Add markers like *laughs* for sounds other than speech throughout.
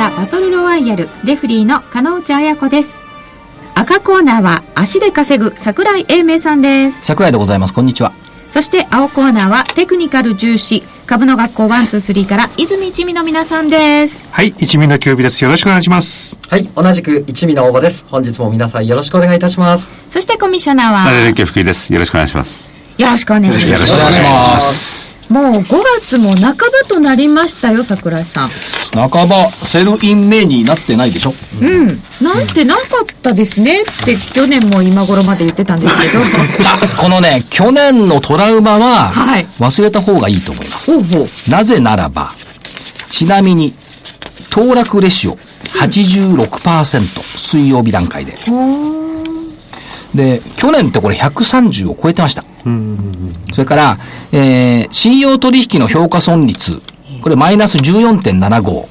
銘柄バトルロワイヤル、レフリーの金内彩子です。赤コーナーは足で稼ぐ桜井英明さんです。桜井でございます。こんにちは。そして青コーナーはテクニカル重視、株の学校123から泉一味の皆さんです。はい、一味のキュです。よろしくお願いします。はい、同じく一味の応募です。本日も皆さんよろしくお願いいたします。そしてコミッショナーは、マネレンケ福井です。よろしくお願いします。よろしくお願いします。よろしくお願いします。もう5月も半ばとなりましたよ、桜井さん。半ば、セルインメになってないでしょうん。なんてなかったですねって去年も今頃まで言ってたんですけど。*laughs* あ、このね、去年のトラウマははい、忘れた方がいいと思います。ほうほう。なぜならば、ちなみに、騰落レシオ86%、水曜日段階で。で、去年ってこれ130を超えてました。それから、えー、信用取引の評価損率、これマイナス14.75。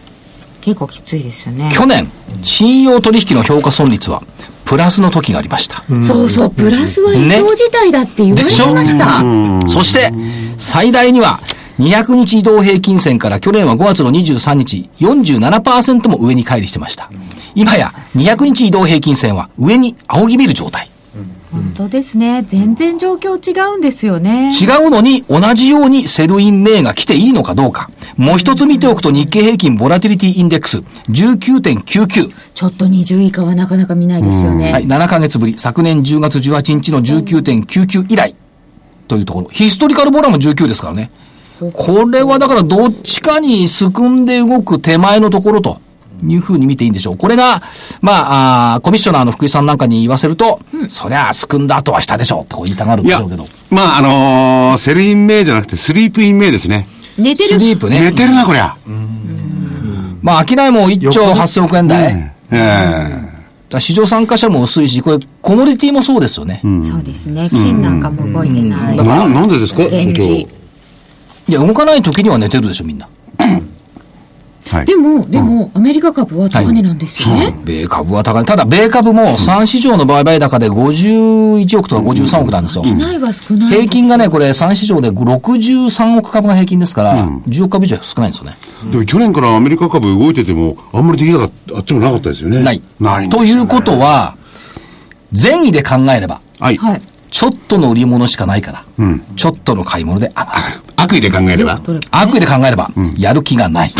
結構きついですよね。去年、信用取引の評価損率は、プラスの時がありました。そうそう、プラスは異常事態だって言われてました。そして、最大には、200日移動平均線から去年は5月の23日、47%も上に乖離してました。今や、200日移動平均線は上に仰ぎ見る状態。本当ですね。全然状況違うんですよね。違うのに、同じようにセルイン名が来ていいのかどうか。もう一つ見ておくと日経平均ボラティリティインデックス19.99。ちょっと20以下はなかなか見ないですよね。はい、7ヶ月ぶり、昨年10月18日の19.99以来、というところ。ヒストリカルボラも19ですからね。これはだからどっちかにすくんで動く手前のところと。いうふうに見ていいんでしょう。これが、まあ、あーコミッショナーの福井さんなんかに言わせると、そりゃあ、すくんだ後は下でしょう、とこう言いたがるんでしょうけど。、まあ、あのー Sell in May じゃなくて、 Sleep in May ですね。寝てる？スリープね。寝てるな、こりゃ。まあ、商いも1兆8000億円台。ええだから市場参加者も薄いし、これ、コモディティもそうですよね。そうですね。金なんかも動いてない。な、なんでですか？いや、動かない時には寝てるでしょ、みんな。*laughs* はい。でも、でも、アメリカ株は高値なんですよね。米株は高い。ただ、米株も3市場の売買高で51億とか53億なんですよ。ないは少ない。平均がね、これ3市場で63億株が平均ですから、10億株以上少ないんですよね。でも去年からアメリカ株動いてても、あんまりできなかった、あっちもなかったですよね。ない。ないんですよねということは、善意で考えれば、はい。はい。ちょっとの売り物しかないから、ちょっとの買い物で上がる。悪意で考えれば。悪意で考えれば、やる気がない。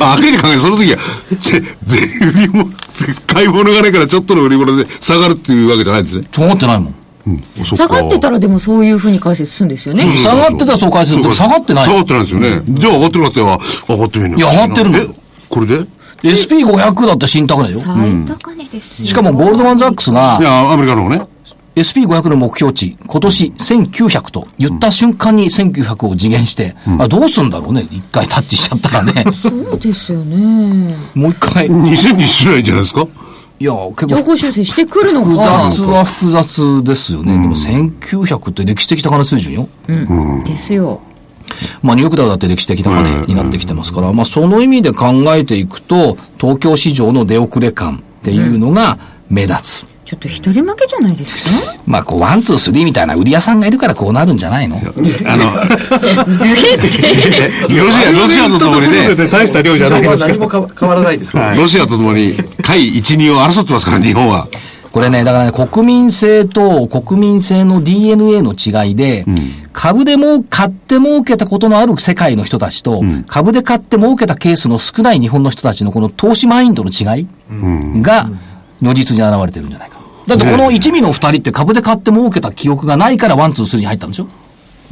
あ悪意で考えるその時は、ぜ、ぜ、売り物、買い物がないからちょっとの売り物で下がるっていうわけじゃないんですね。そう思ってないもん。そっか下がってたらでもそういうふうに解説するんですよね。下がってたらそう返する。でも下がってない下。がってないんですよね。じゃあ上がってるかっては、上がってるんいや上がってるのえこれで？SP500 だって新高値よ。最高値ですよ。しかもゴールドマンザックスがい、や、アメリカの方ね。SP500 の目標値、今年1900と言った瞬間に1900を次元して、あどうすんだろうね。一回タッチしちゃったらね。そうですよね。もう一回。い2000にしないんじゃないですか？や、結情構報修正してくるの複か。雑は複雑ですよね。でも1900って歴史的高値水準よ。ですよ。まあニューヨークダウだって歴史的高値になってきてますから、まあその意味で考えていくと、東京市場の出遅れ感っていうのが目立つ。ちょっと一人負けじゃないですか？まあこう、ワン、ツー、スリーみたいな売り屋さんがいるからこうなるんじゃないの？あの、*laughs* ロシア、ロシアとともにね、大した量じゃないですか。何もか変わらないですから。ロシアとともに、海一二を争ってますから、日本は。これね、だからね、国民性と国民性の DNA の違いで、株でもう買って儲けたことのある世界の人たちと、株で買って儲けたケースの少ない日本の人たちのこの投資マインドの違いが、如実に現れてるんじゃないか。だってこの一味の二人って株で買って儲けた記憶がないからワン、ツー、スリーに入ったんでしょ？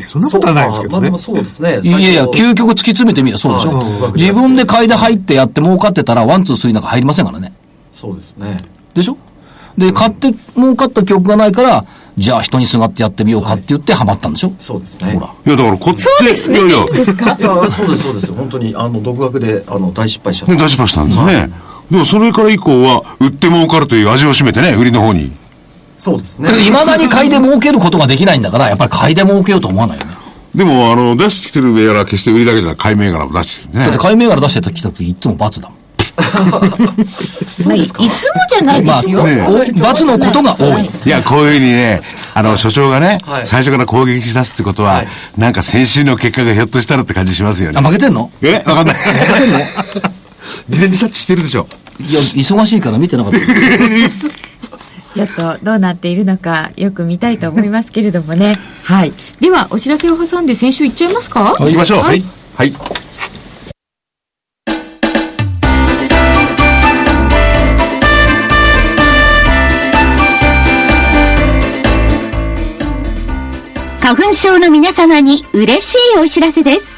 そんなことはないですけどねまあ。そうですね。いやいや、究極突き詰めてみればそうでしょ自分で買いで入ってやって儲かってたらワン、ツー、スリーなんか入りませんからね。そうですね。でしょ？で、買って儲かった記憶がないから、じゃあ人にすがってやってみようかって言ってハマったんでしょ？そうですね。ほら。いや、だからこっち。そうですねいやいや、いや、そうです、そうです。本当に、あの、独学で、あの、大失敗しちゃっね、た。出しましたんですね。でもそれから以降は、売って儲かるという味を占めてね、売りの方に。そうですね。いまだに買いで儲けることができないんだから、やっぱり買いで儲けようと思わないよね。でも、あの、出してきてる銘柄は決して売りだけじゃなく買い銘柄も出してるんでねだって。買い銘柄出してきた時いつも罰だもん。まあいいつもじゃないですよ。まあねお罰のことが多い。いや、こういうふうにね、あの、所長がね、はい最初から攻撃し出すってことは、はいなんか先週の結果がひょっとしたらって感じしますよねあ、。負けてんの？えわかんない。事前に察知してるでしょ。いや、忙しいから見てなかった。*laughs* ちょっとどうなっているのかよく見たいと思いますけれどもね。はい。では、お知らせを挟んで先週いっちゃいますか？行きましょう。はい。はい。花粉症の皆様に嬉しいお知らせです。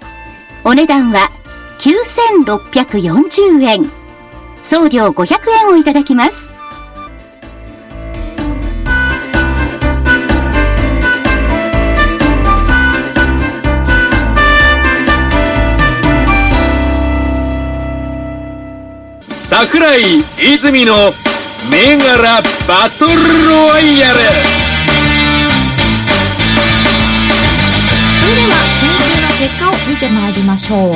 お値段は9640円。送料500円をいただきます。桜井泉の銘柄バトルロワイヤル結果を見てまいりましょう。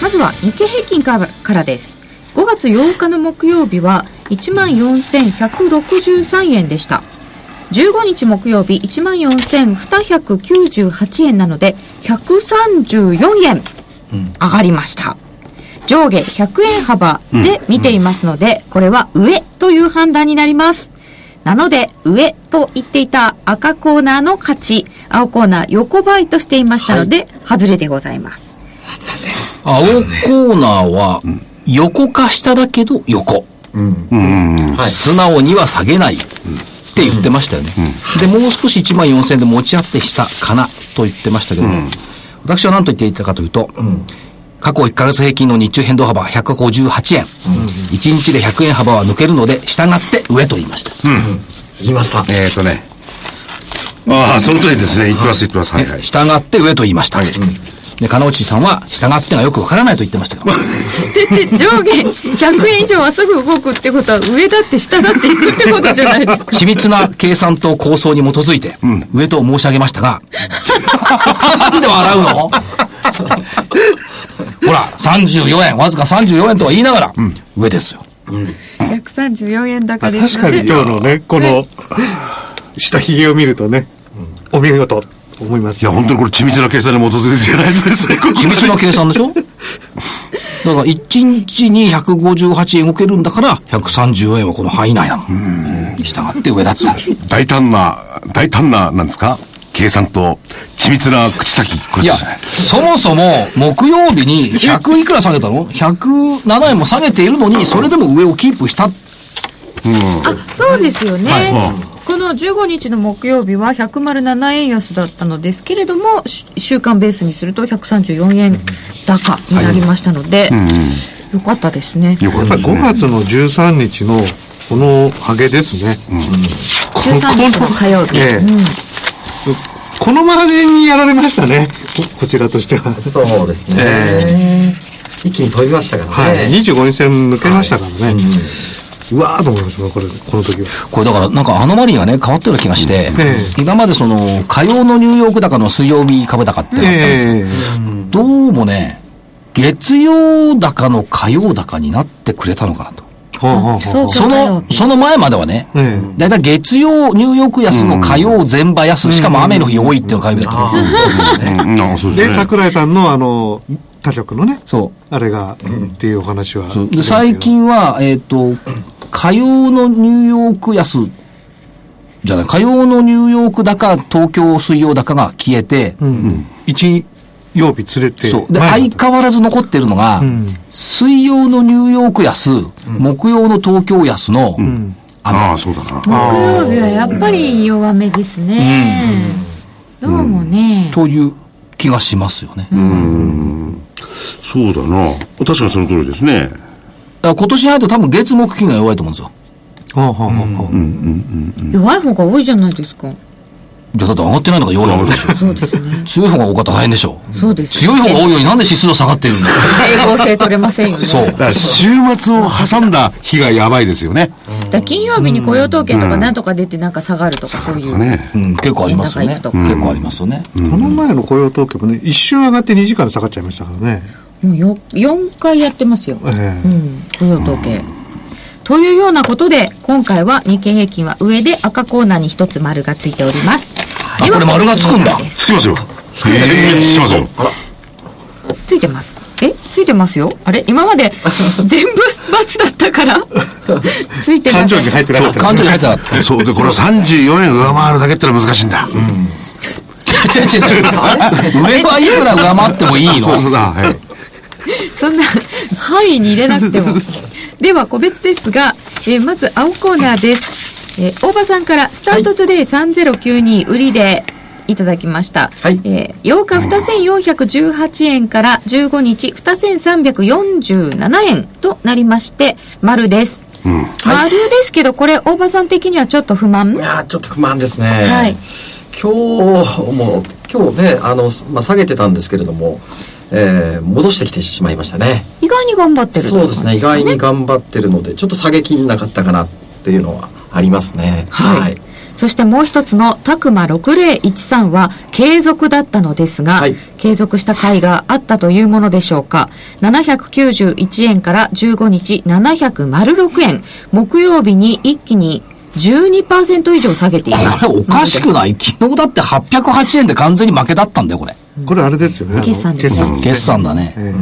まずは日経平均からです。5月8日の木曜日は14,163円でした。15日木曜日14,298円なので134円上がりました、上下100円幅で見ていますので、これは上という判断になります。なので、上と言っていた赤コーナーの勝ち、青コーナー横ばいとしていましたので、外れでございます。青コーナーは、横か下だけど横。はい。素直には下げない。って言ってましたよね。で、もう少し1万4000円で持ち合って下かなと言ってましたけども、私は何と言っていたかというと、過去1ヶ月平均の日中変動幅158円。1日で100円幅は抜けるので、従って上と言いました。言いました。えっ、ー、とね。ああ、その通りですね。言ってます、言ってます。はいはい。従って上と言いました。で、金内さんは、従ってがよくわからないと言ってましたけど。*laughs* で、で上下100円以上はすぐ動くってことは、上だって下だっていくってことじゃないですか。*laughs* 緻密な計算と構想に基づいて、上と申し上げましたが、*laughs* なんで笑うの？ほら、34円、わずか34円とは言いながら、上ですよ。134円高です確かに今日のね、この、下髭を見るとね、お見事。と思いますいや、本当にこれ緻密な計算に基づいてじゃないですね、緻密な計算でしょ？*laughs* だから、1日に158円動けるんだから、134円はこの範囲内なの。従って上だった。大胆な、大胆な、なんですか？計算と緻密な口先。これいやですね。、そもそも、木曜日に100いくら下げたの ?107 円も下げているのに、それでも上をキープした。あ、そうですよね。はいこの15日の木曜日は107円安だったのですけれども、し週間ベースにすると134円高になりましたので、よかったですね。やったぱり5月の13日のこのハゲですね。こ13日の火曜日。ええうんこのマージンにやられましたね。ここちらとしては。そうですね。え一気に飛びましたからはい。ね。25日線抜けましたからね。うわーと思いましたこれこの時はこれだからなんかアノマリーがね変わったような気がして、え今までその火曜のニューヨーク高の水曜日株高ってなったんですよ、えどうもね月曜高の火曜高になってくれたのかなとそのその前まではね、えだいたい月曜ニューヨーク安の火曜全場安、しかも雨の日多いっていうのが火曜日だった。でですね。桜井さんのあの他局のねそう。あれが、っていうお話は。最近は、えっ、と、火曜のニューヨーク安、じゃない、火曜のニューヨーク高、東京水曜高が消えて、一曜日連れてそう。で、前相変わらず残ってるのが、水曜のニューヨーク安、木曜の東京安の、ああ、そうだな。木曜日はやっぱり弱めですね。どうもね。という気がしますよね。だかそうだな。確かにその通りですね。ら今年に入ると多分月木金が弱いと思うんですよ。はあはあはあは弱い方が多いじゃないですか。じゃあだって上がってないのが弱いわけでしょ。そうですね。強い方が多かったら大変でしょ。そうです。強い方が多いのになんで指数は下がってるんだよ。整合性取れませんよね。そうだ。から週末を挟んだ日がやばいですよね。だ金曜日に雇用統計とかなんとか出てなんか下がるとかそういう。ね。うん、結構ありますよね。結構ありますよね。この前の雇用統計もね一瞬上がって2時間で下がっちゃいましたからねもうよ4回やってますよ。ええうん。雇用統計。というようなことで、今回は日経平均は上で赤コーナーに一つ丸がついております。あこれ丸がつくんだつきますよ。全滅しますよ。ついてます。えついてますよあれ今まで全部×だったからついてない感情に入ってなかった感情に入ってなかった。そう、で、これ34円上回るだけってのは難しいんだ。違う違う違う。*laughs* 上はいくら上回ってもいいのそうそうだ。はい。そんな範囲に入れなくても。では、個別ですが、えーまず青コーナーです。えー大場さんから、スタートトゥデイ3092売りでいただきました。はいえー8日2418円から15日2347円となりまして、丸です。丸ですけど、これ、大場さん的にはちょっと不満？いやーちょっと不満ですね。はい今日も、今日ね、あの、まあ、下げてたんですけれども、えー戻してきてしまいましたね。意外に頑張ってるそうですね、意外に頑張ってるので、ちょっと下げきんなかったかなっていうのはありますね。はい。そしてもう一つのタクマ6013は継続だったのですが、はい継続した回があったというものでしょうか。791円から15日706円。木曜日に一気に12%以上下げています。これおかしくない？昨日だって808円で完全に負けだったんだよ、これ。これあれですよね決算です決算決算だね。え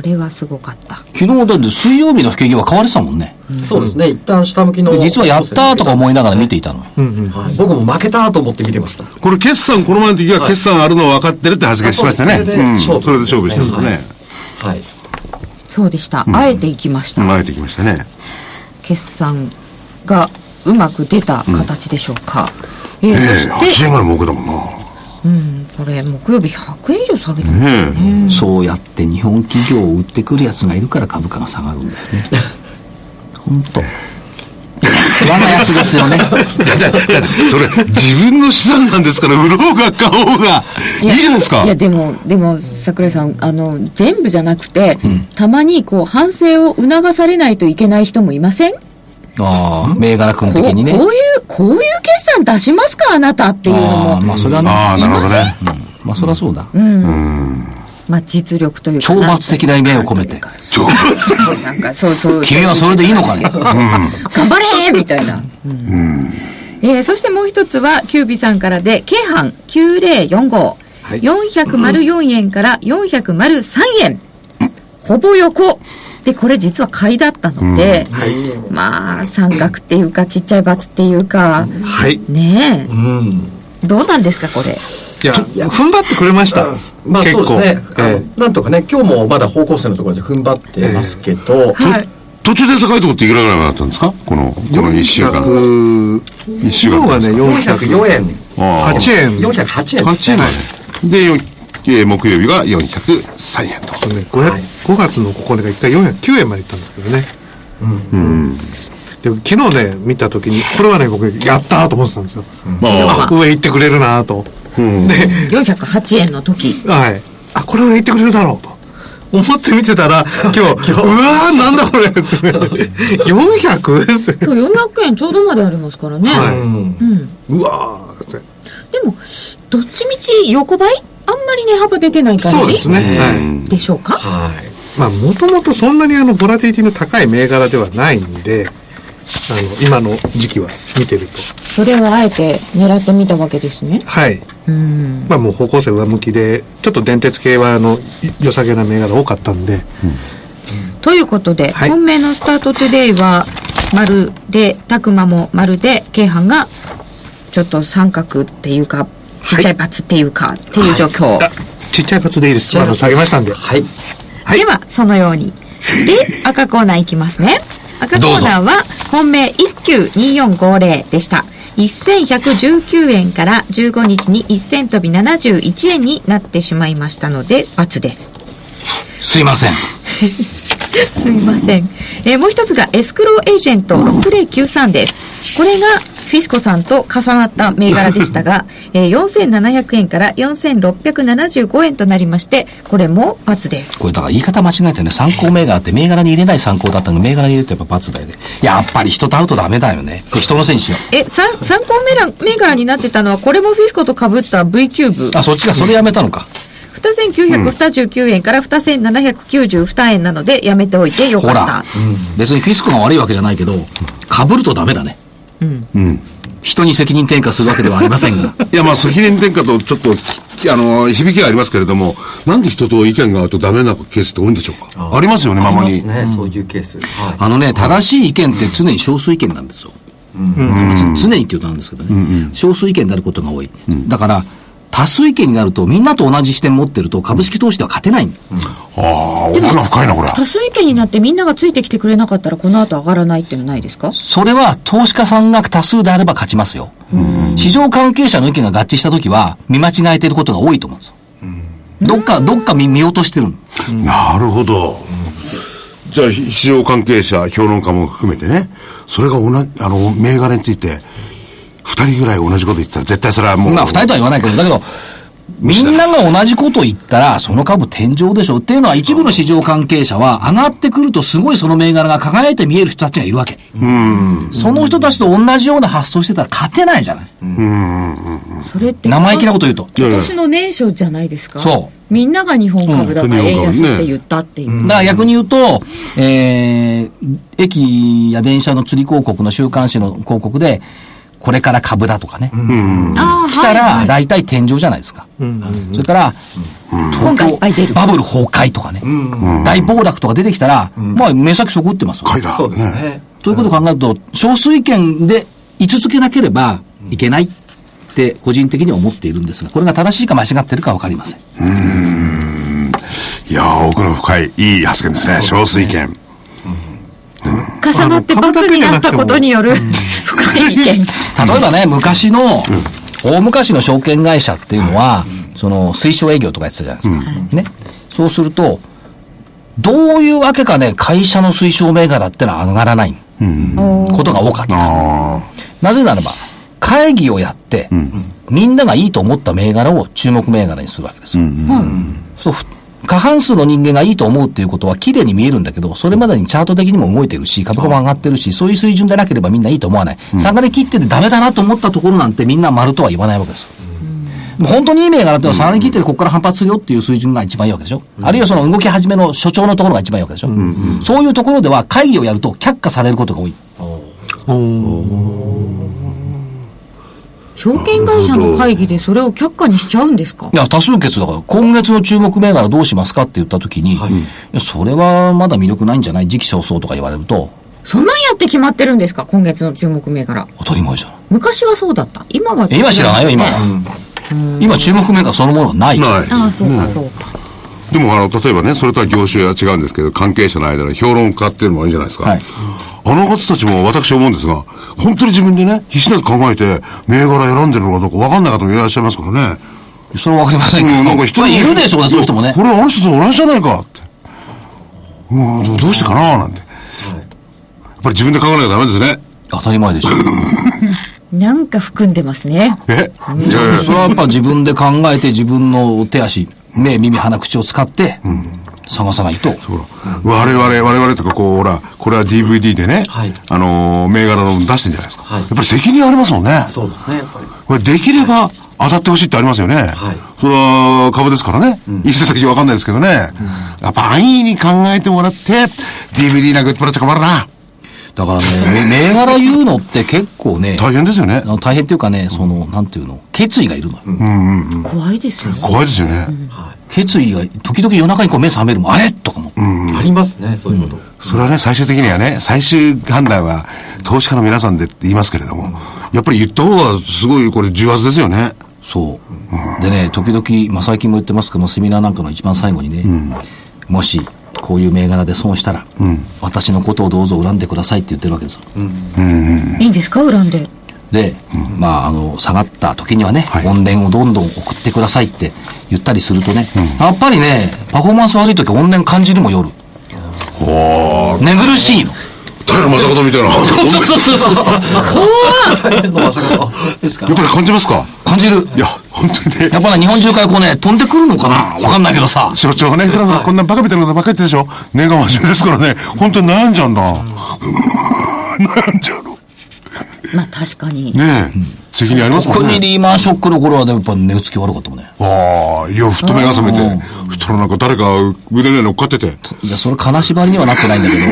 これはすごかった。昨日だって水曜日の不景気は買われてたもんね。そうですね、一旦下向きの。で実はやったーとか思いながら見ていたのよ。はい僕も負けたと思って見てました。これ決算、この前の時は決算あるの分かってるって発言しましたね。あそうですそれでうん勝負それで勝負してるんだね。はい。そうでした。あえていきました。うん、あえてきましたね。決算がうまく出た形でしょうか。えーええそして、8円ぐらい儲けたもんな。うん、これ木曜日100円以上下げたんですねえ。そうやって日本企業を売ってくるやつがいるから株価が下がるんだよね。本当。嫌なやつですよね。だって、だってそれ、自分の資産なんですから、売ろうが買おうが、いいじゃないですかい。やでもでも桜井さんあの全部じゃなくて、たまにこう反省を促されないといけない人もいません？ああ、銘柄君こう的にね。こういうこういう決算出しますかあなたっていうのああ、もまあそれはね。ああ、なるほどね。まあそれはそうだ。まあ実力というか。懲罰的な意味を込めて。超なんかそうそう。君はそれでいいのかね。頑張れみたいな、えーそしてもう一つはキュービさんからで京阪9045、404円から403円。ほぼ横でこれ実は買いだったので、まあ三角っていうかちっちゃい×っていうかはい。ねうん。えどうなんですかこれ？いや踏ん張ってくれました。まあそうですね。えなんとかね、今日もまだ方向性のところで踏ん張ってますけど、はい。途中で高いとこっていくらぐらいだったんですか？この、この1週間。400一週間昨日がね404円。ああ。408円。408円です8ね。円。で、よえー木曜日が403円と。ね 500, 5月のここが一回409円までいったんですけどね。でも昨日ね見た時にこれはね僕やったーと思ってたんですよ、まあ、上行ってくれるなーと、で408円の時。はい。あこれは行ってくれるだろうと。思って見てたら、今日、*laughs* うわーなんだこれ !400? です今日400円ちょうどまでありますからね。はい。うん。うわーって。でも、どっちみち横ばい？あんまり値幅出てない感じそうですね。はい。でしょうか？はい。まあ、もともとそんなにあの、ボラティリティの高い銘柄ではないんで、あの、今の時期は見てると。それをあえて狙ってみたわけですね。はい。うん。まあもう方向性上向きで、ちょっと電鉄系はあの、い良さげな銘柄多かったんで、ということで、はい本命のスタートトゥデイは、丸で、たくまも丸で、京阪が、ちょっと三角っていうか、ちっちゃいバツっていうか、っていう状況。あ、ちっちゃいパツでいいです。あの、下げましたんで。はい。はいでは、そのように。で、*laughs* 赤コーナーいきますね。赤コーナーは、本命192450でした。1119円から15日に1000飛び71円になってしまいましたので、×です。すいません。*laughs* すみません。えーもう一つがエスクローエージェント6093です。これがフィスコさんと重なった銘柄でしたが、*laughs* えー4700円から4675円となりまして、これも×です。これだから言い方間違えてね、参考銘柄って銘柄に入れない参考だったのに銘柄に入れるとやっぱ罰だよね。やっぱり人と会うとダメだよね。で、人のせいにしよえ、参参考銘柄銘柄になってたのは、これもフィスコと被った V キューブう。。あ、そっちがそれやめたのか。2929円から2792円なので、やめておいてよかったほら。、別にフィスコが悪いわけじゃないけど、被るとダメだね。うん。人に責任転嫁するわけではありませんが。*laughs* いや、まあ、責任転嫁とちょっと、あの、響きがありますけれども、なんで人と意見が合うとダメなケースって多いんでしょうか？ありますよね、ままにあります。ね、そういうケース。はい。あのね、正しい意見って常に少数意見なんですよ。常にって言うとなんですけどね、少数意見であることが多い。だから、多数意見になると、みんなと同じ視点持ってると、株式投資では勝てない。ああ、奥が深いな、これ。多数意見になってみんながついてきてくれなかったら、この後上がらないっていうのないですか？それは投資家さんが多数であれば勝ちますよ。市場関係者の意見が合致したときは、見間違えていることが多いと思うんですよ。どっか、どっか見見落としてる。なるほど。じゃあ、市場関係者、評論家も含めてね、それが同じ、あの、銘柄について、二人ぐらい同じこと言ったら、絶対それはもう。まあ、二人とは言わないけど、だけど、みんなが同じことを言ったら、その株天井でしょっていうのは、一部の市場関係者は、上がってくるとすごいその銘柄が輝いて見える人たちがいるわけ。その人たちと同じような発想してたら勝てないじゃない。それって生意気なこと言うと。今年の年初じゃないですかそうみんなが日本株だからうん円安って言ったっていう、だから逆に言うと、えー、駅や電車の釣り広告の週刊誌の広告で、これから株だとかね。ああしたはいら、大体天井じゃないですか。それから、今回いっぱい出るバブル崩壊とかね。大暴落とか出てきたら、まあ、目先そこ打ってます。そうですね。ということを考えると、少数意見で居続けなければいけないって個人的には思っているんですが、これが正しいか間違ってるかわかりません。いやー、奥の深い、いい発言ですね。少数意見。重なって罰になったことによる深い意見。例えばね、昔の、大昔の証券会社っていうのは、その、推奨営業とかやってたじゃないですか。ね。そうすると、どういうわけかね、会社の推奨銘柄ってのは上がらない。ことが多かった。あなぜならば、会議をやって、みんながいいと思った銘柄を注目銘柄にするわけですよ。そうふ過半数の人間がいいと思うっていうことは綺麗に見えるんだけど、それまでにチャート的にも動いてるし、株価も上がってるし、そういう水準でなければみんないいと思わない。下がり切っててダメだなと思ったところなんてみんな丸とは言わないわけですよ。もう本当にいい銘柄ってのは下がり切っててここから反発するよっていう水準が一番いいわけでしょ。あるいはその動き始めの所長のところが一番いいわけでしょ。そういうところでは会議をやると却下されることが多い。証券会社の会議でそれを却下にしちゃうんですか？いや、多数決だから、今月の注目銘柄どうしますかって言ったときに、い。や、それはまだ魅力ないんじゃない時期尚早とか言われると、そんなんやって決まってるんですか？今月の注目銘柄。当たり前じゃん。昔はそうだった。今は今知らないよ、今は。今注目銘柄そのものはないじゃん。ない。ああそうかそうか、でも、あの、例えばね、それとは業種は違うんですけど、関係者の間の評論家っていうのもあるじゃないですか。はいあの方たちも私思うんですが、本当に自分でね、必死なく考えて、銘柄選んでるのかどうか分かんない方もいらっしゃいますからね。それはわかりませんけど、うんなんか人まあいるでしょうね、そういう人もねこ。れあの人と同じじゃないかって。もう、どどうしてかななんて。やっぱり自分で考えなきゃダメですね。当たり前でしょ。*laughs* なんか含んでますねえ？いやいやそれはやっぱ自分で考えて自分の手足、目、耳、鼻、口を使って、探さないと。ほら我々、我々とかこう、ほら、これは DVD でね、はいあのー銘柄の出してんじゃないですか。はいやっぱり責任ありますもんね。そうですね、やっぱり。これできれば当たってほしいってありますよね。はいそれは株ですからね。一世先わかんないですけどね。やっぱ安易に考えてもらって、DVD なんか売ってもらっちゃ困るな。だからね、め銘柄言うのって結構ね、大変ですよね大変っていうかね、その、なんていうの、決意がいるのよ。怖いですよね。怖いですよね。決意が、時々夜中にこう目覚めるもん、あれ？とかも。ありますね、そういうこと。それはね、最終的にはね、最終判断は投資家の皆さんでって言いますけれども、やっぱり言った方がすごいこれ重圧ですよね。そう。でね、時々、まあ、最近も言ってますけども、セミナーなんかの一番最後にね、もし、こういう銘柄で損したら、私のことをどうぞ恨んでくださいって言ってるわけですよ。いいんですか？恨んで。で、まあ、あの、下がった時にはね、はい音源をどんどん送ってくださいって言ったりするとね、やっぱりね、パフォーマンス悪い時は音源感じるもん夜。寝苦しいの。平正門みたいな。やっそうそうそうそうそう。大変のまさかですかぱり感じますか？感じる。いや、本当にね。やっぱね、日本中からこうね、飛んでくるのかな？わかんないけどさ。所長がね、ふらふらこんなバカみたいなことばっかり言ってるでしょ根が真面目ですからね、本当に悩んじゃうんだ。悩んじゃうの。まあ確かに。ねえ、責任ありますも特んね。にリーマンショックの頃はね、やっぱ寝つき悪かったもんね。ああ、いや、ふっと目が覚めて、ふったらなんか誰か腕に乗っかってて、いや、それ金縛りにはなってないんだけど。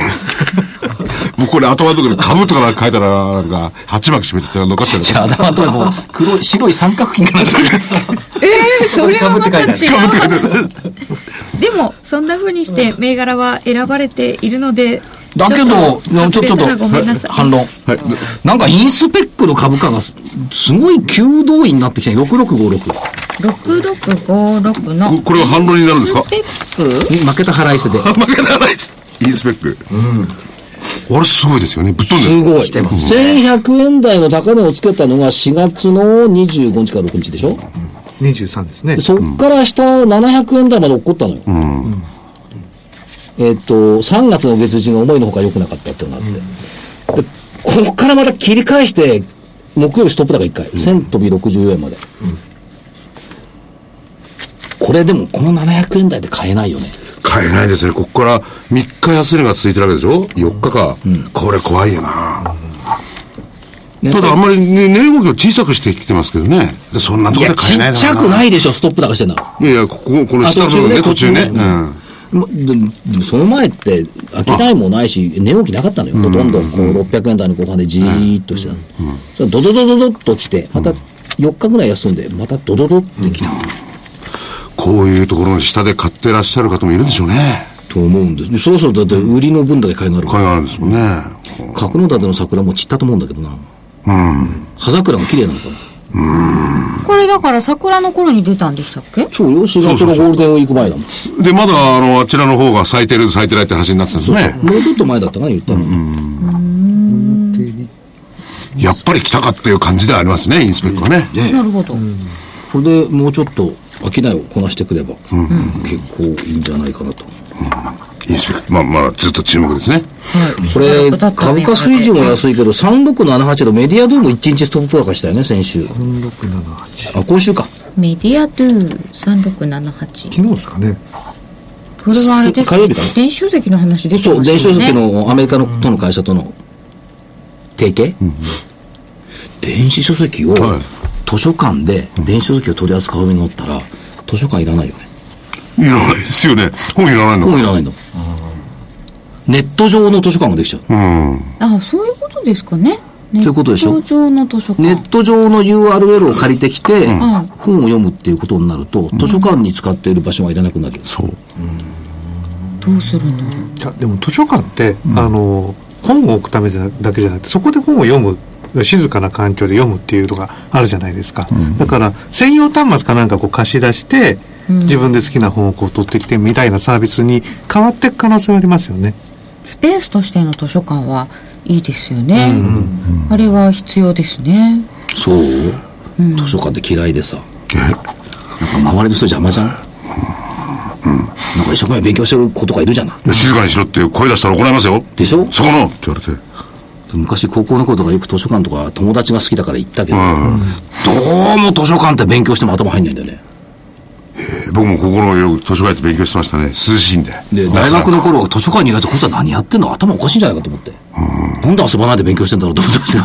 もうこれ頭のところに株とかなんか書いたら、なんか、鉢巻き締めてて乗っかってる。じゃあ、頭のとここう、黒い、白い三角形が。えー、それはまた違う。でも、そんな風にして銘柄は選ばれているので、だけど、ちょ、ちょっと外れたらごめんなさい、反論。はい。なんかインスペックの株価がすすごい急動位になってきて、6656。6656のここれは反論になるんですか？スペック？負けた払い捨てで。負けたないで *laughs* す。インスペック。あれすごいですよね。ぶっ飛んすでる。ごい。1100円台の高値をつけたのが4月の25日から6日でしょ？23ですねで。そっから下700円台まで落っこったのよ。えっと、3月の月次が思いのほか良くなかったっていうのがあって。で、こっからまた切り返して、木曜日ストップ高1回。1000飛び64円まで。これでもこの700円台で買えないよね。買えないですね。ここから3日安値が続いてるわけでしょ ?4 日か。これ怖いよな。ただあんまりね、値動きを小さくしてきてますけどね。でそんなところで買えないちっちゃくい。ないでしょ、ストップ高してんだ。いやいや、ここ、このあ下の部分ね、途中ね。途中ねうん。までもその前って、商いもないし、値動きなかったのよ。ほとんど、こう、600円台の後半でじーっとしてたの。それドドドドドッと来て、また4日ぐらい休んで、またドドドって来た。こういうところの下で買ってらっしゃる方もいるんでしょうね。と思うんです。でそろそろだって売りの分だけ買いがあるか買いがあるんですもんね。ら。角館の桜も散ったと思うんだけどな。葉桜も綺麗なのかな。これだから桜の頃に出たんでしたっけ？そうよ、4月のゴールデンウィーク前だもん。で、まだ、あの、あちらの方が咲いてる、咲いてないって話になってたんですよね。もうちょっと前だったかな、言ったの。やっぱり来たかっていう感じではありますね、インスペックはね。ねなるほど。これでもうちょっと商いをこなしてくれば、結構いいんじゃないかなと。インスペック。まあまあ、ずっと注目ですね。これ、株価水準も安いけど、3678のメディアドーム1日ストップ高したよね、先週。あ、今週か。メディアドゥ3678。昨日ですかね。これはあれです火曜日かな電子書籍の話出てそう、ましたよね。電子書籍のアメリカのとの会社との提携、電子書籍を、はい図書館で電子書籍を取り扱うようになったら、図書館いらないよね。いらないですよね。本いらないの。本いらないんだもん。ネット上の図書館ができちゃう。うん。あ、そういうことですかね。そういうことでしょ？ネット上の図書館。ネット上の URL を借りてきて、ん本を読むっていうことになると、図書館に使っている場所がいらなくなるよ。そう。どうするの？じゃでも図書館って、あの本を置くためじゃだけじゃなくてそこで本を読む静かな環境で読むっていうのがあるじゃないですか、だから専用端末かなんかこう貸し出して、自分で好きな本をこう取ってきてみたいなサービスに変わっていく可能性はありますよねスペースとしての図書館はいいですよね。あれは必要ですね。そう、図書館で嫌いでさ。なんか周りの人邪魔じゃん、なんか一生懸命勉強してる子とかいるじゃない。静かにしろって声出したら怒られますよ。でしょ？そこのって言われて。昔高校の頃とかよく図書館とか友達が好きだから行ったけど、どうも図書館って勉強しても頭入んないんだよね。僕もここのよく図書館行って勉強してましたね。涼しいんで。で、大学の頃、図書館にいらず、こいつは何やってんの？頭おかしいんじゃないかと思って。なんで遊ばないで勉強してんだろうと思ってますよ。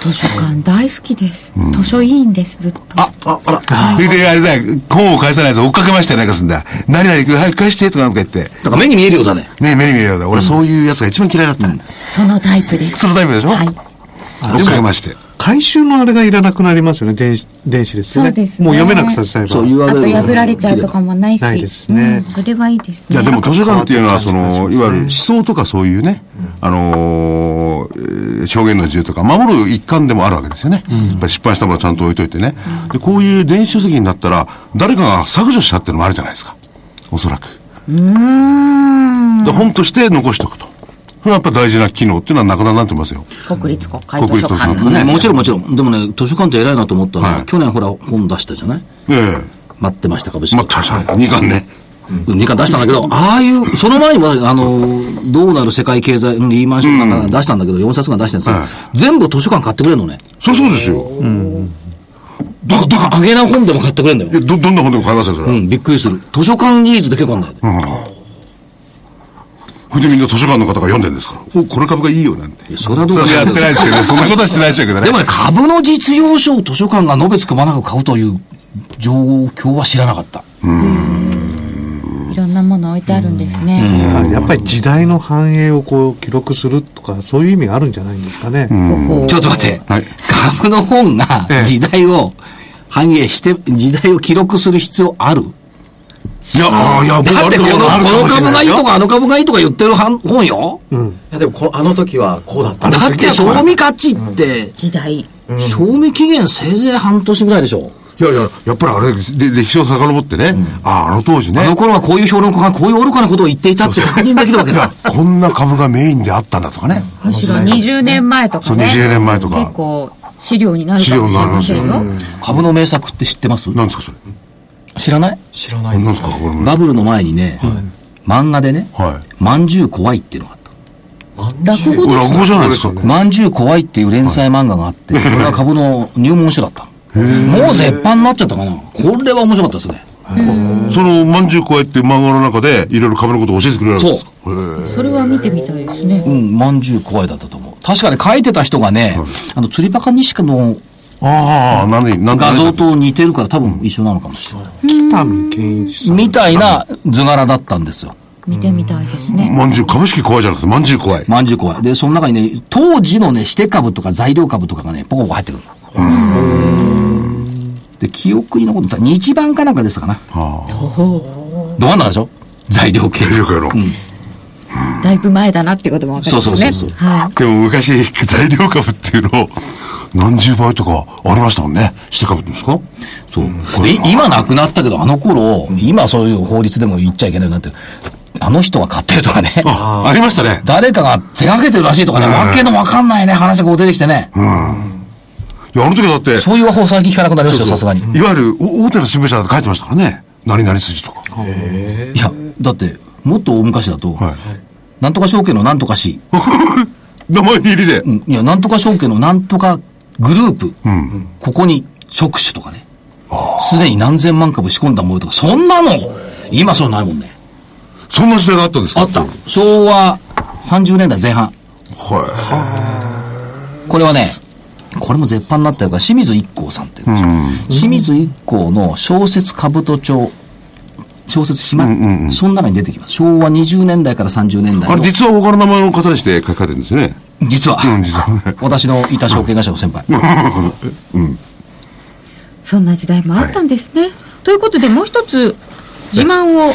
図書館大好きです。図書委員です、ずっと。あ、あ、あら。それで、あれだよ、本を返さないやつ追っかけましたよ、なんかすんだ。何々、早く返して、とかなんか言って。だから目に見えるようだね。ね目に見えるようだ。俺、そういうやつが一番嫌いだった。そのタイプです。そのタイプでしょ？はい。追っかけまして。回収のあれがいらなくなりますよね、電子電子ですよね。そうですねもう読めなくさせちゃえば。そう、言わあと。破られちゃうとかもないし。ないですねうんそれはいいですね。いや、でも図書館っていうのは、その、いわゆる思想とかそういうね、あのー、えー表現の自由とか、守る一環でもあるわけですよね。やっぱり失敗したものはちゃんと置いといてね。で、こういう電子書籍になったら、誰かが削除したっていうのもあるじゃないですか。おそらく。で本として残しておくと。それはやっぱ大事な機能っていうのはなくなってますよ。国立国会国立図書館図書館ね、もちろんもちろん。でもね、図書館って偉いなと思ったのは、はい去年ほら本出したじゃない？え待ってました株式。えまあ、確かに。二巻ね。うん。二巻出したん。だけど、ああいう、その前にも、あの、どうなる世界経済、リーマンションなん。か出したん。だけど、4冊が出したん。ですよはい全部図書館買ってくれるのね。そりゃそうですよ。だだから、あげな本でも買ってくれるん。だよい。やど、どん。な本でも買いますよ、それ。うん、びっくりする。図書館ニーズって結構あん。だよね。それでみん。な図書館の方が読ん。でるん。ですから。お、この株がいいよ、なん。て。それはどうかしらやってないですけどね。そん。なことはしてないでしょうけどね。でもね、株の実用書を図書館がのべつくまなく買うという状況は知らなかった。うん。いろんなもの置いてあるんですね。はいやっぱり時代の繁栄をこう記録するとか、そういう意味があるんじゃないんですかね。ちょっと待って。はい株の本がええ時代を反映して、時代を記録する必要ある？いや、いや、僕だってこの、この株がいいとか。かあの株がいいとか言ってる本本よ。いやでもこのあの時はこうだっただって賞味価値って、時代。賞味期限せいぜい半年ぐらいでしょ。いやいや、やっぱりあれ、で歴史を遡ってね、ああ、あの当時ねあ、の頃はこういう評論家がこういう愚かなことを言っていたって確認できるわけさいや。、こんな株がメインであったんだとかね。むしろ20年前とそう、かね。20年前とか。結構資料になるかもしれませんよ資料にな。株の名作って知ってます？なんですか、それ。知らない？知らないですなんですか、これ。バブルの前にね、漫画でね、はまんじゅう怖いっていうのがあった。落語い。落語じゃないですか。まんじゅう怖いっていう連載漫画があって、これが株の入門書だった。もう絶版になっちゃったかな。これは面白かったですね。その、まんじゅうこうやって漫画の中で、いろいろ株のことを教えてくれるわけですか？それは見てみたいですね。うん、まんじゅう怖いだったと思う。確かに書いてた人がね、あの、釣りバカ西のああ、何、何画像と似てるから多分一緒なのかもしれない。北見健一さん。みたいな図柄だったんですよ。見てみたいですね。まんじゅう、株式怖いじゃなくて、まんじゅう怖い。まんじゅう怖い。で、その中にね、当時のね、して株とか材料株とかがね、ポコポコ入ってくるの。で、記憶に残ってた日版かなんかですかな。どうなんだでしょ材料系。よくやろう。だいぶ前だなってことも分かりますね。そうそうそうそうはでも昔、材料株っていうのを、何十倍とかありましたもんね。して株って言うんですか？そう。え今なくなったけど、あの頃、今そういう法律でも言っちゃいけないなんて、あの人が買ってるとかね。あ、ありましたね。誰かが手掛けてるらしいとかね、わけのわかんないね、話がこう出てきてね。いや、あの時だって、そういう方最近聞かなくなりましたよ、さすがに。いわゆるお大手の新聞社だと書いてましたからね。何々筋とか。いや、だって、もっと大昔だと、はい。なんとか証券のなんとか市、*laughs* 名前入りで。うんいや、なんとか証券のなんとかグループ、ここに職種とかね、すでに何千万株仕込んだものとか、そんなの、今そうないもんね。そんな時代があったんですか？あった。昭和30年代前半。はこれはね、これも絶版になってるから、清水一行さんっていうんですよ。清水一行の小説兜町、小説島、その中に出てきます。昭和20年代から30年い。代のあれ、実は他の名前の方にして書き換えてるんですよね。実は、うん、実はね。私のいた証券会社の先輩。い。*laughs* そんな時代もあったんですね。ということで、もう一つ、自慢を、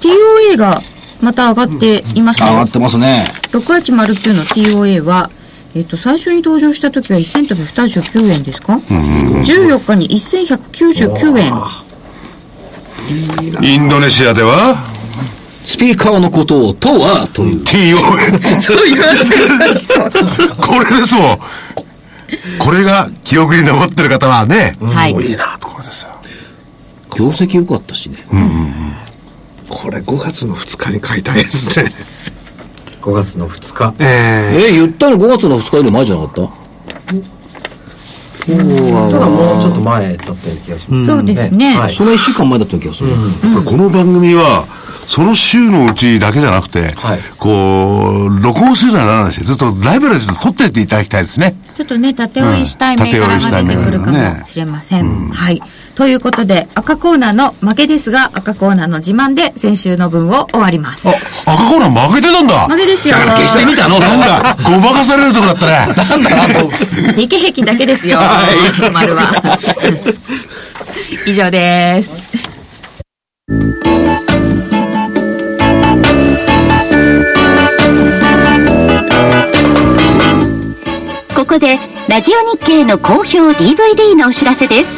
TOA がまた上がっていましたよ上がっ。てますね。6809の TOA は、えっと、最初に登場した時は1029円ですか、?14 日に1199円。インドネシアでは、スピーカーのことを、とは、という。TON。そういうこれですもん。これが記憶に残ってる方はね、はいもういいなところですよ。業績良かったしね。これ5月の2日に買いたいですね。5月の2日ええ、言ったの5月の2日より前じゃなかった？ただもうちょっと前だったような気がします。そうですねはいその1週間前だったような気がする。これこの番組は、その週のうちだけじゃなくて、はいこう、録音するのはならないし、ずっとライブラリで撮ってっていただきたいですね。ちょっとね、縦追いしたいうん銘柄が出てくるかもしれません。はい。ということで、赤コーナーの負けですが、赤コーナーの自慢で先週の分を終わります。赤コーナー負けてたんだ負けですよ。消してみたのなんだ、ごまかされるとこだったね。なんだなんだ日経平均だけですよ。丸は。以上です。ここでラジオ日経の好評 DVD のお知らせです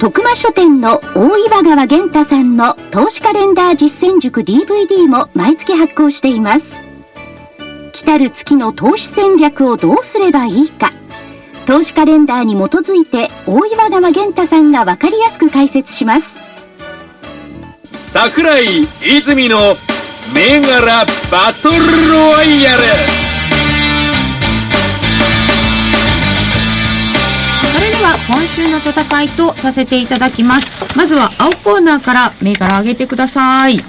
徳間書店の大岩川源太さんの投資カレンダー実践塾 DVD も毎月発行しています。来たる月の投資戦略をどうすればいいか。投資カレンダーに基づいて大岩川源太さんが分かりやすく解説します。桜井泉の銘柄バトルロワイヤル。は今週の戦いとさせていただきます。まずは青コーナーから銘柄上げてください。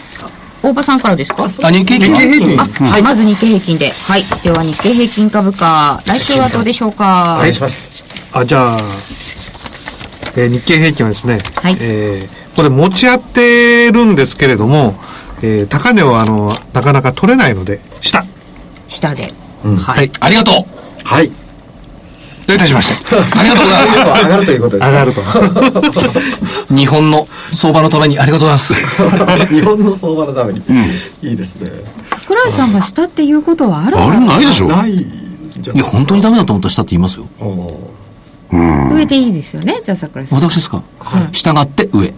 大場さんからですか？あ、日経平均あ、はい、まず日経平均で。はい。では日経平均株価、来週はどうでしょうか？お願いします。あじゃあ、えー日経平均はですね、はいえーこれ持ち合ってるんですけれども、えー高値をあのなかなか取れないので下下で。ははいい。ありがとうはい。どういたしましてありがとうございます上がるということですね。上がると日本の相場のためにありがとうございます。*laughs* 日本の相場のために。いいですね。桜井さんが下っていうことはあるあれないでしょ？ない。じゃいや、本当にダメだと思ったら下って言いますよ。上でいいですよねじゃあ桜井さん。私ですか？従って上。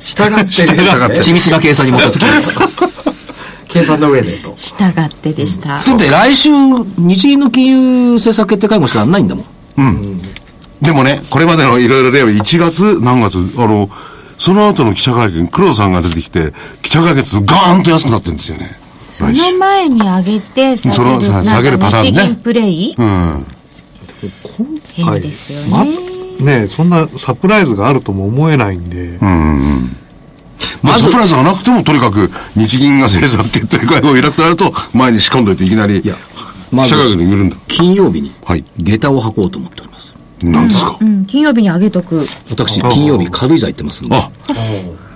従って、従って、緻密な計算に基づき。計算の上でと。従ってでした。だって来週、日銀の金融政策決定会合しかないんだもん。でもね、これまでのいろいろ例は1月、何月、あの、その後の記者会見、黒田さんが出てきて、記者会見するとガーンと安くなってるんですよね。その前に上げて下げその下げるパターンねプレイ？うん。変ですよまね。ねそんなサプライズがあるとも思えないんで、まあ、まずサプライズがなくても、とにかく、日銀が政策決定会合を開くとなると、前に仕込んどいていきなり、まず。金曜日にはい、下駄を履こうと思っております。何ですか？うん、金曜日に上げとく。私、金曜日軽井沢行ってますんで。あ、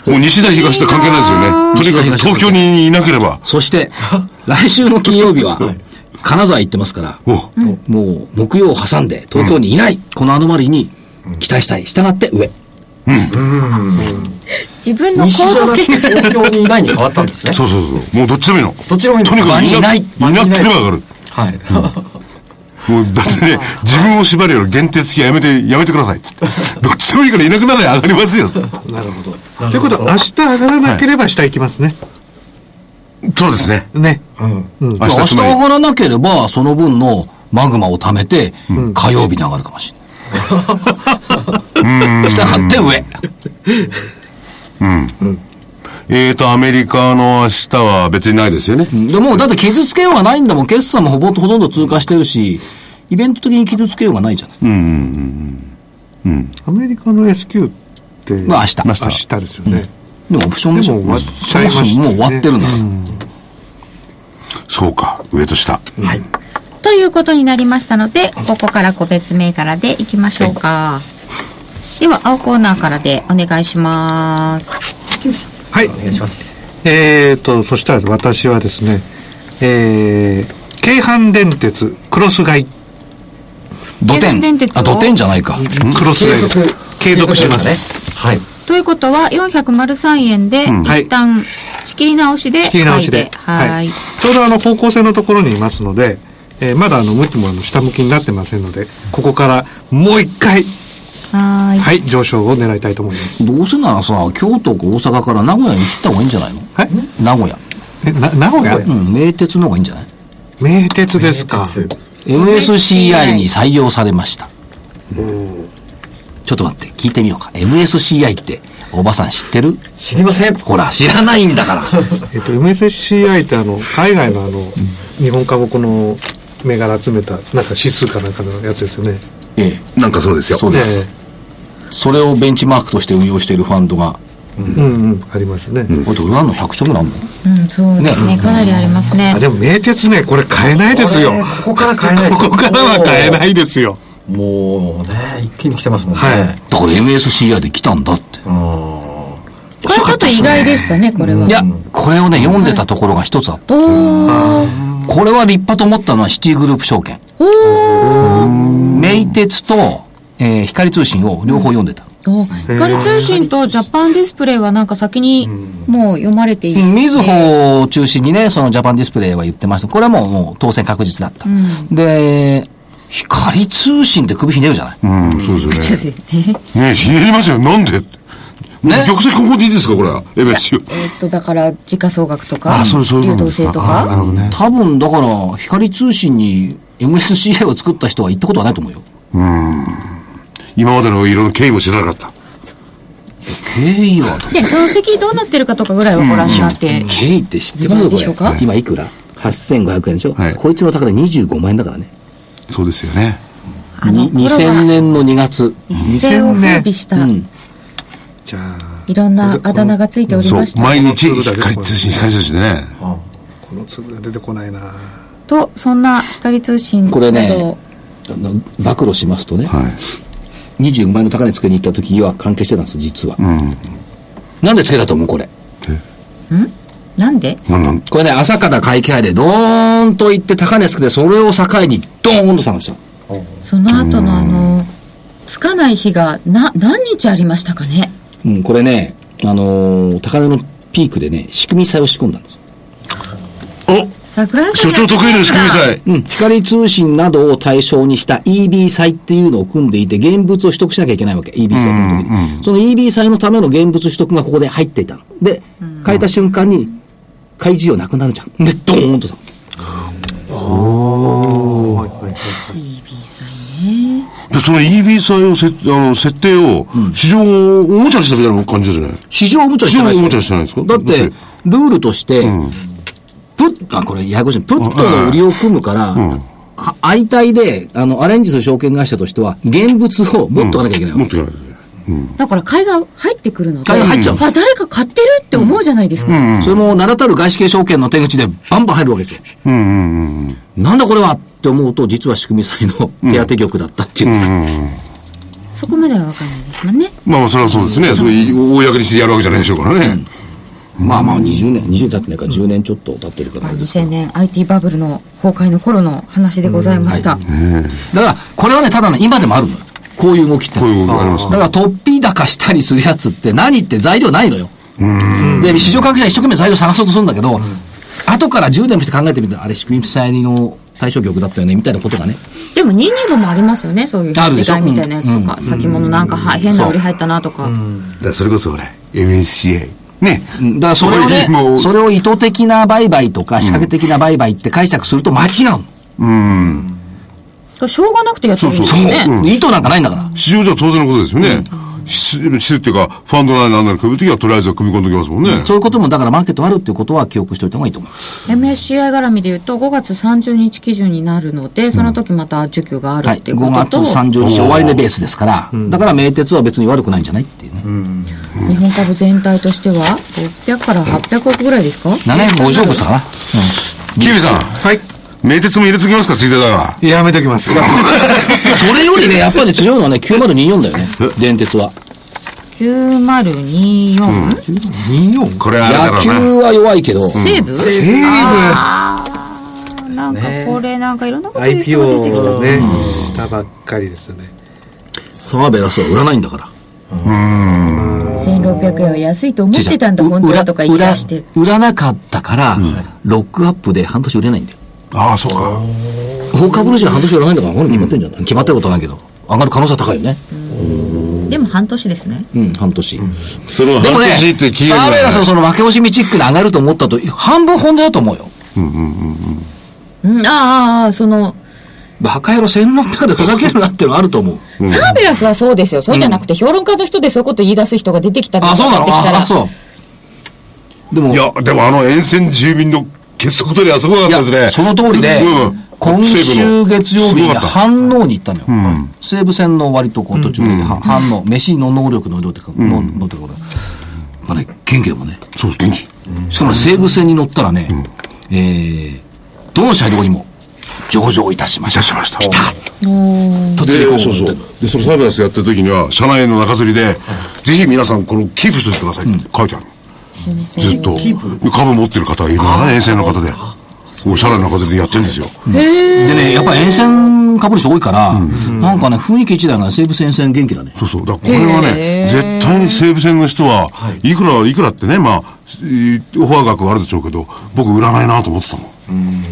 もう西田東と関係ないですよね。とにかく東京にいなければ。そして、*laughs* 来週の金曜日は、金沢行ってますから、おもう木曜を挟んで東京にいない、このアノマリーに期待したい。従って上。自分の行動計東京にいないに変わったんですね。そうそうそう。もうどっちでもいいの。どっちでもいいのとにかくいな場にいないいなければ上がる。はい。もう、だってね、*laughs* 自分を縛るより限定付きやめて、やめてくださいって。どっちでもいいからいなくならない上がりますよ。なるほどということは明日上がらなければ下行きますね、そうですね。ねうん。うん明明日日つまり上がらなければ、その分のマグマを貯めて、火曜日に上がるかもしれない。従って上。えーと、アメリカの明日は別にないですよね。でもうだって傷つけようがないんだもん。決算もほぼほとんど通過してるし、イベント的に傷つけようがないじゃない。アメリカの S q ってまあ明日明日ですよね、でもオプションでしょ。でも終わっちゃいましたねそもう終わってるんだから。そうか、上と下。はい。ということになりましたので、ここから個別銘柄でいきましょうか。では、青コーナーからでお願いします。はいお願いします。えーとそしたら私はですねえー、京阪電鉄クロス買い土天。あ、土天じゃないか。クロス買いです継続しますね。はい。ということは、403円で、はい一旦仕切り直しで仕切り直しで、はい。ちょうどあの方向性のところにいますので、えーまだあの向きもあの下向きになってませんのでここからもう一回はーい。はい、上昇を狙いたいと思います。どうせならさ、京都か大阪から名古屋に切った方がいいんじゃないの？はい名古屋。え、な、名古屋？うん、名鉄の方がいいんじゃない？名鉄ですか。MSCI に採用されました。ちょっと待って、聞いてみようか。MSCI って、おばさん知ってる？知りません。ほら、知らないんだから。*laughs* えっと、MSCI ってあの、海外のあの、日本株この銘柄集めた、なんか指数かなんかのやつですよね。ええ。なんかそうですよ。そうです。それをベンチマークとして運用しているファンドが、ええうんうん、ありますね。これどれあんの ?100 兆ぐらいあんの？うん、そうですね。かなりありますねあ、。でも名鉄ね、これ買えないですよこ。れここから買えないここからは買えないですよ。もうね、一気に来てますもんね。はいだから MSCI で来たんだって。これちょっと意外でしたね、これは。いや、これをね、読んでたところが一つあった。これは立派と思ったのはシティグループ証券。名鉄と、えー光通信を両方読んでた。お光通信とジャパンディスプレイはなんか先にもう読まれていて。みずほを中心にね、そのジャパンディスプレイは言ってました。これはもうもう当選確実だった。で、光通信って首ひねるじゃない。うん、そうですよね。ね。ひねりますよ。なんで？ね玉石混合でいいですか、これは。MSCI。えっと、だから、時価総額とか、あ、そうそういう流動。性とあ、なるか。ほどね。多分だから、光通信に MSCI を作った人は行ったことはないと思うよ。今までのいろんな経緯も知らなかった。経緯は、で、業績どうなってるかとかぐらいはご覧になって。経緯って知ってます？こでしょうか？今いくら ?8500 円でしょ、はいこいつの高値25万円だからね。そうですよね。にあの頃は2000年の2月。一世を風靡した、うん。じゃあ、いろんなあだ名がついておりまし。た。毎日光通信、光通信でね。この粒が出てこないなと、そんな光通信など、これね暴露しますとね、はい。25万円の高値つけに行った時には関係してたんですよ、実は。なんでつけたと思うこれ？なんで？なんなん？これね、朝から買い気配でドーンと行って高値つけて、それを境にドーンと下がるんですよ。その後のあの、つかない日がな、何日ありましたかね？うん、これね、あのー高値のピークでね、仕組み債を仕込んだんです。お桜井さん所長得意の仕組みさえ。うん、光通信などを対象にした EB 債っていうのを組んでいて、現物を取得しなきゃいけないわけ。EB 債っての時に。その EB 債のための現物取得がここで入っていたの。で、変えた瞬間に、買い需要なくなるじゃん。で、ドーンとさ。で、その EB 債をせ、あの、設定を、市場をおもちゃにしたみたいな感じじゃない市場おもちゃしてないですよ市場おもちゃにしてないですか？だって、ルールとして、プッ、あ、これややこしい。プットの売りを組むから、は相対で、あの、アレンジする証券会社としては、現物を持っとかなきゃいけないわけ。持っていかないといけない。だから買いが入ってくるので、買いが入っちゃうあ、誰か買ってるって思うじゃないですか。それも名だたる外資系証券の手口でバンバン入るわけですよ。うんうんうん。なんだこれはって思うと、実は仕組み債の手当玉だったっていう。そこまでは分かんないですもんね。まあまあ、それはそうですね。それ、公にしてやるわけじゃないでしょうからね。まあまあ20年、20年経ってないから10年ちょっと経ってるからですけど2000年 IT バブルの崩壊の頃の話でございました。だから、これはね、ただね、今でもあるのよ。こういう動きって。こういう動きありますだから、突飛高したりするやつって何って材料ないのよ。で、市場関係者一生懸命材料探そうとするんだけど、後から10年もして考えてみたら、あれ、仕組み債の対象局だったよね、みたいなことがね。でも225もありますよね、そういうあるでしょ違いみたいなやつとか。先物なんかは変な売り入ったなとか。だからそれこそほら、MSCA。ね。だからそれをねそれを意図的な売買とか仕掛け的な売買って解釈すると間違うの。うん。しょうがなくてやってるんですそう。よね。意図なんかないんだから。市場じゃ当然のことですよね。ししてっていうか、ファンドなりなんなり組むときはとりあえずは組み込んでおきますもんね。そういうことも、だからマーケットあるっていうことは記憶しておいた方がいいと思います。MSCI 絡みで言うと5月30日基準になるので、その時また受給があるはい。っていうこ5月とと、30日終値ベースですから、だから名鉄は別に悪くないんじゃないっていうね。日本株全体としては600から800億ぐらいですか？750億したかな。キビさん、はい。名鉄も入れときますか、ついでだから。やめときます。*laughs* それよりね、やっぱり強いのはね、9024だよね。電鉄は。9024、24? これあれだ野球ろうな。は弱いけど、西武？西武？なんかこれなんかいろんなこと言う人が出てき IPO たをね、したばっかりですよね。サーベラスは売らないんだから。1600円は安いと思ってたんだ本当はとか言い出して売らなかったから、ロックアップで半年売れないんだよ。ああ、そうか。放課後の時は半年売らないんだから、これ決まってんじゃない、決まってることはないけど、上がる可能性は高いよね。でも半年ですね。うん、半年。その半でもね年って、期限サーベラスのがその負け惜しみチックで上がると思ったと、半分本音だと思うよ。うん、あーあー、その、バカ野郎1600でふざけるなっていうのはあると思う。サーベラスはそうですよ。そうじゃなくて、評論家の人でそういうこと言い出す人が出てきたりあ、そうなの出てきたらあ、そう。でも、いや、でもあの沿線住民の結束取りはすごかったですね。その通りで、うん今週月曜日に反応に行ったのよ。西武線の割とこう途中では反応、飯の能力の量ってか、ののってこと。まあね、元気でもね。そう、元気。しかもね西武線に乗ったらね、えー、どの車両にも上場いたしました。いたしました来た突で、然そうそう。で、そのサービスやってる時には、社内の中吊りで、ぜひ皆さん、この、キープしてくださいって書いてある。ずっと。株持ってる方がいるのね、沿線の方で。もう社内の中でやってるんですよ。でね、やっぱり沿線株主多いから、なんかね、雰囲気一台が西武線線元気だね。そうそう。だからこれはね、絶対に西武線の人は、いくら、いくらってね、まあ、えーオファー額はあるでしょうけど、僕売らないなと思ってたもん。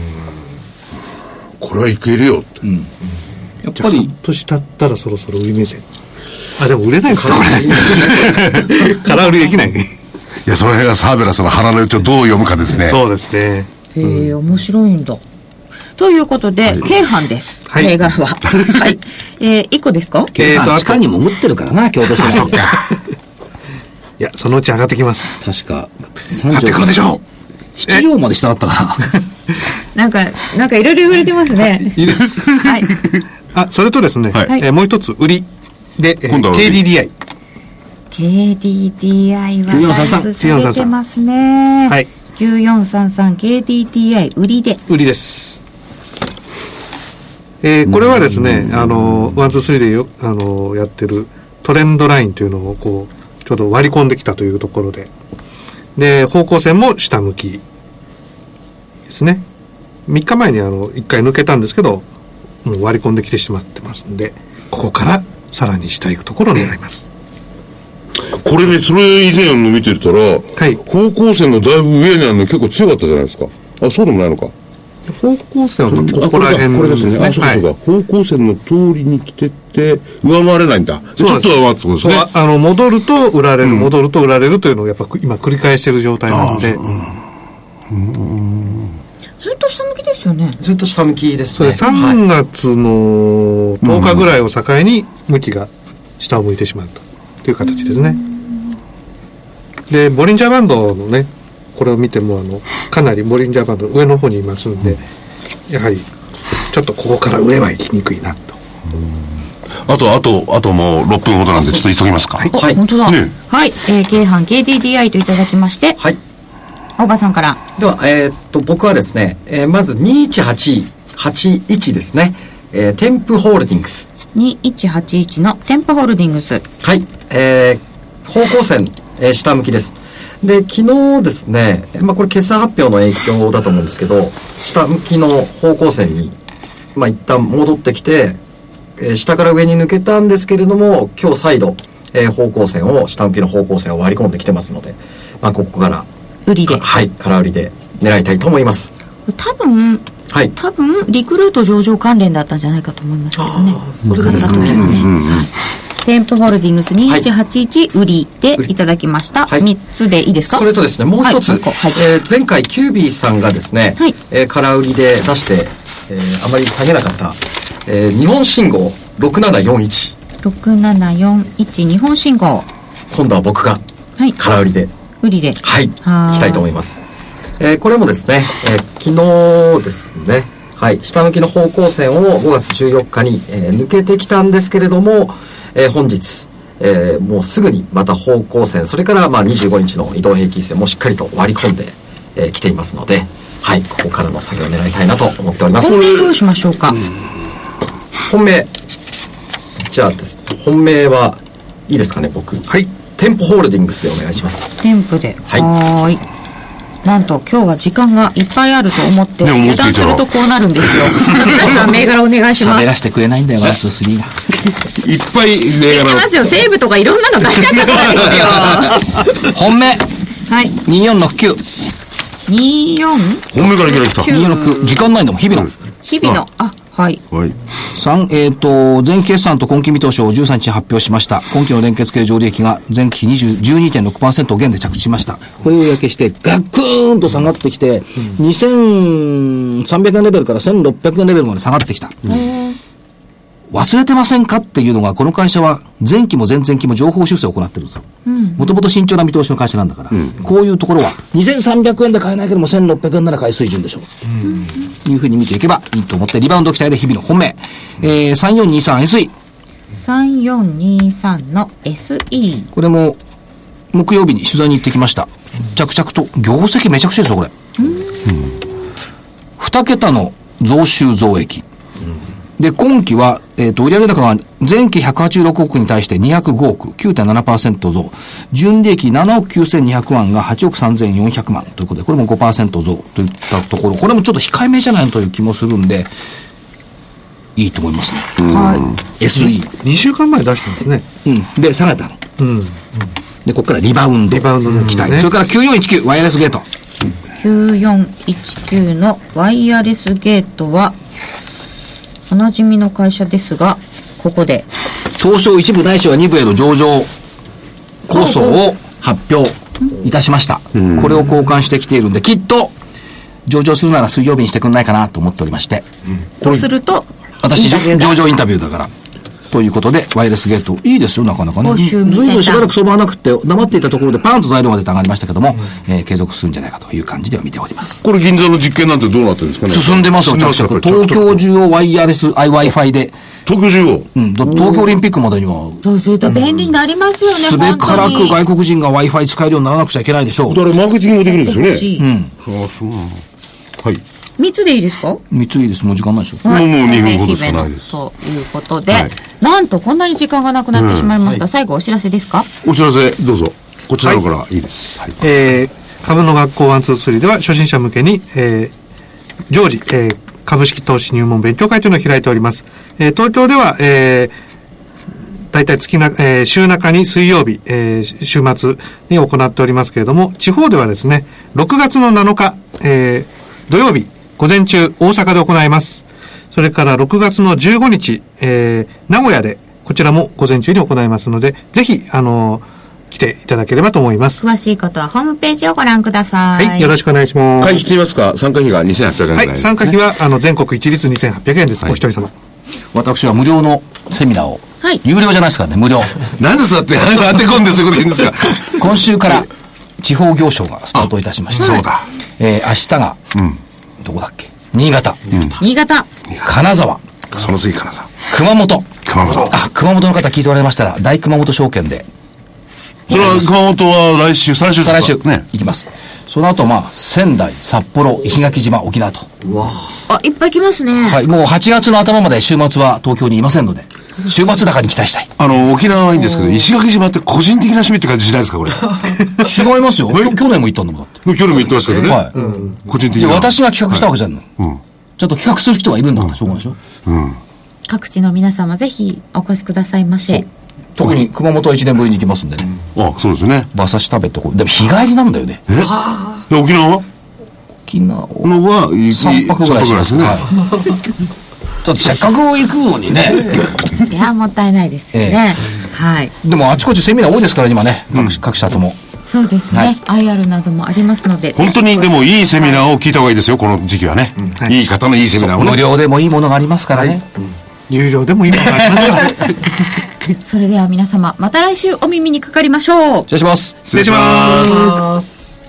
これはいけるよって。やっぱり半、年経ったらそろそろ売り目線あでも売れないですかこれ *laughs* 空売りできないいや、その辺がサーベラスの腹の内をどう読むかですね。そうですねへえ、面白いんだ。ということで、京阪です。はい銘柄は。*laughs* はい。えー、1個ですか？えーとあと地下に潜ってるからな、京都市内で。*laughs* いやそのうち上がってきます確か、上がってくるでしょ7両まで下だったか *laughs* なんか、なんかいろいろ言われてますね。ら。いいです。はい。あそれとですね、はいえーもう一つ売りで、えー今度は KDDI KDDI はだいぶ下げてますね。はい。9433KDDI 売りで。売りです。えーこれはですね、あの、ワン、ツー、スリーでよ、あの、やってるトレンドラインというのをこう、ちょうど割り込んできたというところで、で、方向線も下向きですね。3日前にあの、1回抜けたんですけど、もう割り込んできてしまってますんで、ここからさらに下行くところを狙います。これね、それ以前の見てたら、はい方向線のだいぶ上にあるの結構強かったじゃないですか。あ、そうでもないのか。方向線はここら辺これですね。あ、そうそうか。方向線の通りに来てって、上回れないんだ。でちょっと上回ってことですそうね。あの戻ると売られる、戻ると売られるというのをやっぱ今繰り返している状態なので、ずっと下向きですよね。ずっと下向きですね。3月の10日ぐらいを境に向きが下を向いてしまったという形ですね。で、ボリンジャーバンドのね、これを見てもあの、かなりボリンジャーバンド上の方にいますんで、やはりちょっとここから上は行きにくいなと。あと、あと、あともう6分ほどなんで、ちょっと急ぎますか？お、はい本当だ。ねはい。えー、京阪 KDDI といただきまして、はい。大場さんから。では、えーっと、僕はですね、えーまず2181ですね。えー、テンプホールディングス。2181の店舗ホールディングス。はい。えー、方向線、えー下向きです。で、昨日ですね、えーまあこれ決算発表の影響だと思うんですけど、下向きの方向線に、まあ一旦戻ってきて、えー下から上に抜けたんですけれども、今日再度、えー方向線を、下向きの方向線を割り込んできてますので、まあここから、売りで。かはい、空売りで狙いたいと思います。多分、はい。多分、リクルート上場関連だったんじゃないかと思いますけどね。それですね。店舗ホールディングス2181売りでいただきました。はい3つでいいですか？それとですね、もう一つ、はいえー前回キュービーさんがですね、はいえー空売りで出して、えーあまり下げなかった、えー日本信号6741。6741日本信号。今度は僕がはい。空売りで、売りで。はい、いきたいと思います。えーこれもですね、えー昨日ですね、はい、下向きの方向線を5月14日に、えー抜けてきたんですけれども、えー本日、えーもうすぐにまた方向線、それからまあ25日の移動平均線もしっかりと割り込んでき、えー来ていますので、はい、ここからの作業を狙いたいなと思っております本命。どうしましょうか？本命。じゃあですね、本命はいいですかね、僕。はい。店舗ホールディングスでお願いします。店舗で。はいはーい。なんと今日は時間がいっぱいあると思って、油断するとこうなるんですよ。*laughs* 皆さん銘柄お願いします。喋らせてくれないんだよ、ワン、ツー、スリーが。いっぱい銘柄知ってますよ。西武とかいろんなの出しちゃったからですよ。*laughs* 本命はい。2469。24? 本命からいきなり来た。9 246。時間ないんだもん、日々の。日々の、あ、はい。はい。三えっ、と、前期決算と今期見通しを13日に発表しました。今期の連結経常利益が前期比20 12.6%減で着地しました。これを焼けして、ガクーンと下がってきて、2300円レベルから1600円レベルまで下がってきた。忘れてませんか？っていうのが、この会社は前期も前々期も情報修正を行ってるんですよ。もともと慎重な見通しの会社なんだから、こういうところは、2300円で買えないけども1600円なら買い水準でしょう。というふうに見ていけばいいと思って、リバウンド期待で日々の本命。えー、3423SE。3423の SE。これも、木曜日に取材に行ってきました。着々と、業績めちゃくちゃですよ、これ。二桁の増収増益。で、今期は、えっ、と、売上高が前期186億に対して205億、9.7%増。純利益7億9200万が8億3400万ということで、これも5%増といったところ、これもちょっと控えめじゃないのという気もするんで、いいと思いますね。は SE。2週間前出したんですね。うん。で、下げたの。うん。で、ここからリバウンド。リバウンドなんですね期待。それから9419、ワイヤレスゲート。い。9419のワイヤレスゲートは、おなじみの会社ですが、ここで、東証一部ないしは二部への上場構想を発表いたしました。これを交換してきているんで、きっと、上場するなら水曜日にしてくんないかなと思っておりまして。とすると、私、上場インタビューだから。ということで、ワイヤレスゲート、いいですよ、なかなかね。ずいぶんしばらく相場がなくて、黙っていたところでパーンと材料が出て上がりましたけども、えー継続するんじゃないかという感じでは見ております。これ銀座の実験なんてどうなってるんですかね？進んでますよ、着々。東京中をワイヤレス Wi-Fi で、東京中を。うん、だ東京オリンピックまでには、そうすると便利になりますよね、すべからく外国人が Wi-Fi 使えるようにならなくちゃいけないでしょう。だからマーケティングもできるんですよね。欲しいああ、そうなの。はい。3つでいいですか？三ついいです。もう時間ないでしょ。もうもう2分ほどしかないですということで、はいなんとこんなに時間がなくなってしまいました。最後お知らせですかお知らせ、どうぞ。こちらからいいです。はい。えー株の学校123では初心者向けに、えー常時、えー株式投資入門勉強会というのを開いております。えー東京では、えー大体月な、えー週中に水曜日、えー週末に行っておりますけれども、地方ではですね、6月の7日、えー土曜日、午前中、大阪で行います。それから6月の15日、えー名古屋で、こちらも午前中に行いますので、ぜひ、あのー来ていただければと思います。詳しいことはホームページをご覧ください。はい、よろしくお願いします。会費してみますか参加費が2800円。はいい、参加費は、あの、全国一律2800円です。お一人様。私は無料のセミナーを、はい有料じゃないですからね、無料。なんでそうやって当て込んでそういうこと言うんですか？今週から地方行商がスタートいたしました。そうだ。えー明日が、どこだっけ？新潟、新潟。金沢、その次からさ。熊本。熊本。あ、熊本の方聞いておられましたら、大熊本証券で、それは熊本は来週、再来週ですか？再来週、ね。行きます。その後、まあ、仙台、札幌、石垣島、沖縄と。あ、いっぱい来ますね。はい、もう8月の頭まで週末は東京にいませんので、週末高に期待したい。あの、沖縄はいいんですけど、石垣島って個人的な趣味って感じしないですかこれ。*laughs* 違いますよ。去年も行ったんだもんだって。去年も言ってますけどね。はい個人的な。で私が企画したわけじゃないの。ちょっと企画する人がいるんだから、しょうがないでしょ。各地の皆様ぜひお越しくださいませ。特に熊本は1年ぶりに行きますんでね。あ、そうですね。馬刺し食べてこう。でも日帰りなんだよね。え？で沖縄は？沖縄のは、い3泊ぐらいしますね。*laughs* ょっとせっかく行くのにね。*laughs* いや、もったいないですよね。はい。でもあちこちセミナー多いですから、今ね。各各社とも。そうですね。IR などもありますので。本当にでもいいセミナーを聞いた方がいいですよ、この時期はね。いい方のいいセミナーをね。無料でもいいものがありますからね。有料でもいいのがありますから。それでは皆様、また来週お耳にかかりましょう。失礼します。失礼します。